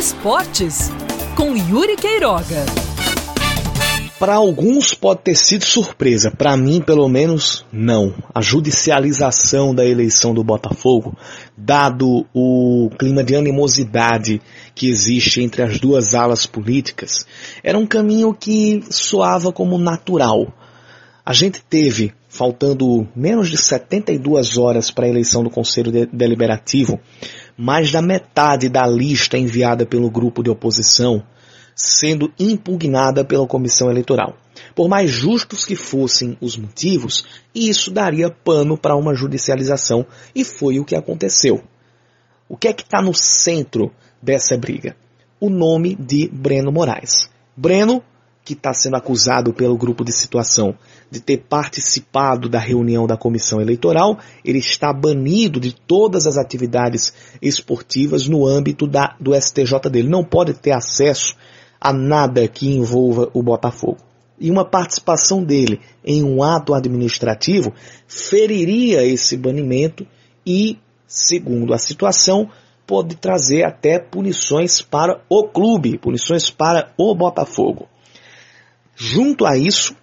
Esportes, com Yuri Queiroga. Para alguns pode ter sido surpresa, para mim, pelo menos, não. A judicialização da eleição do Botafogo, dado o clima de animosidade que existe entre as duas alas políticas, era um caminho que soava como natural. A gente teve, faltando menos de 72 horas para a eleição do Conselho Deliberativo, mais da metade da lista enviada pelo grupo de oposição sendo impugnada pela comissão eleitoral. Por mais justos que fossem os motivos, isso daria pano para uma judicialização e foi o que aconteceu. O que é que está no centro dessa briga? O nome de Breno Moraes. Breno, que está sendo acusado pelo grupo de situação de ter participado da reunião da comissão eleitoral, ele está banido de todas as atividades esportivas no âmbito da, do STJ dele. Não pode ter acesso a nada que envolva o Botafogo. E uma participação dele em um ato administrativo feriria esse banimento e, segundo a situação, pode trazer até punições para o clube, punições para o Botafogo. Junto a isso,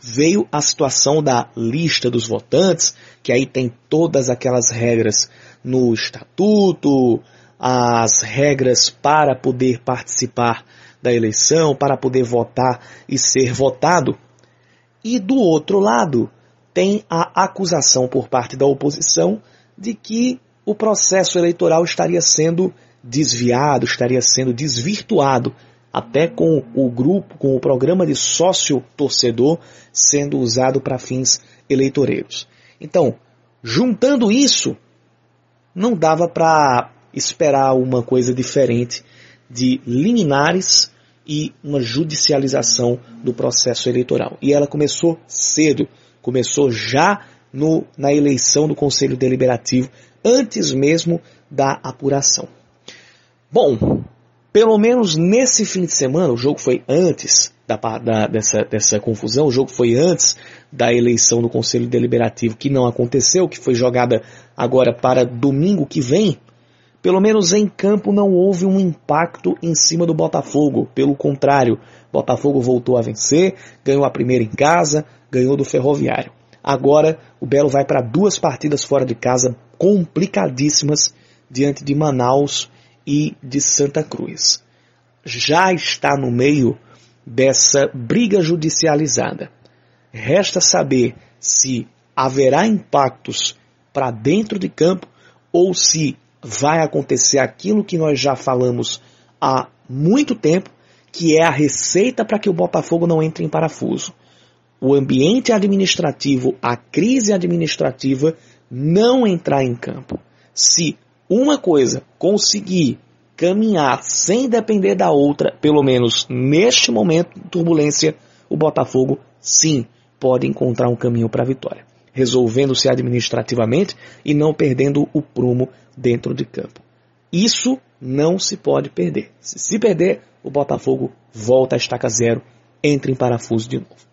veio a situação da lista dos votantes, que aí tem todas aquelas regras no estatuto, as regras para poder participar da eleição, para poder votar e ser votado. E do outro lado, tem a acusação por parte da oposição de que o processo eleitoral estaria sendo desviado, estaria sendo desvirtuado, até com o grupo, com o programa de sócio torcedor sendo usado para fins eleitoreiros. Então, juntando isso, não dava para esperar uma coisa diferente de liminares e uma judicialização do processo eleitoral. E ela começou cedo, começou já no, na eleição do Conselho Deliberativo, antes mesmo da apuração. Bom, pelo menos nesse fim de semana, o jogo foi antes da, da, dessa, dessa confusão, o jogo foi antes da eleição do Conselho Deliberativo, que não aconteceu, que foi jogada agora para domingo que vem, pelo menos em campo não houve um impacto em cima do Botafogo. Pelo contrário, Botafogo voltou a vencer, ganhou a primeira em casa, ganhou do Ferroviário. Agora o Belo vai para duas partidas fora de casa complicadíssimas diante de Manaus e de Santa Cruz. Já está no meio dessa briga judicializada. Resta saber se haverá impactos para dentro de campo ou se vai acontecer aquilo que nós já falamos há muito tempo, que é a receita para que o Botafogo não entre em parafuso. O ambiente administrativo, a crise administrativa não entrar em campo. Se uma coisa conseguir caminhar sem depender da outra, pelo menos neste momento de turbulência, o Botafogo sim pode encontrar um caminho para a vitória resolvendo-se administrativamente e não perdendo o prumo dentro de campo. Isso não se pode perder. Se perder, o Botafogo volta a estaca zero, entra em parafuso de novo.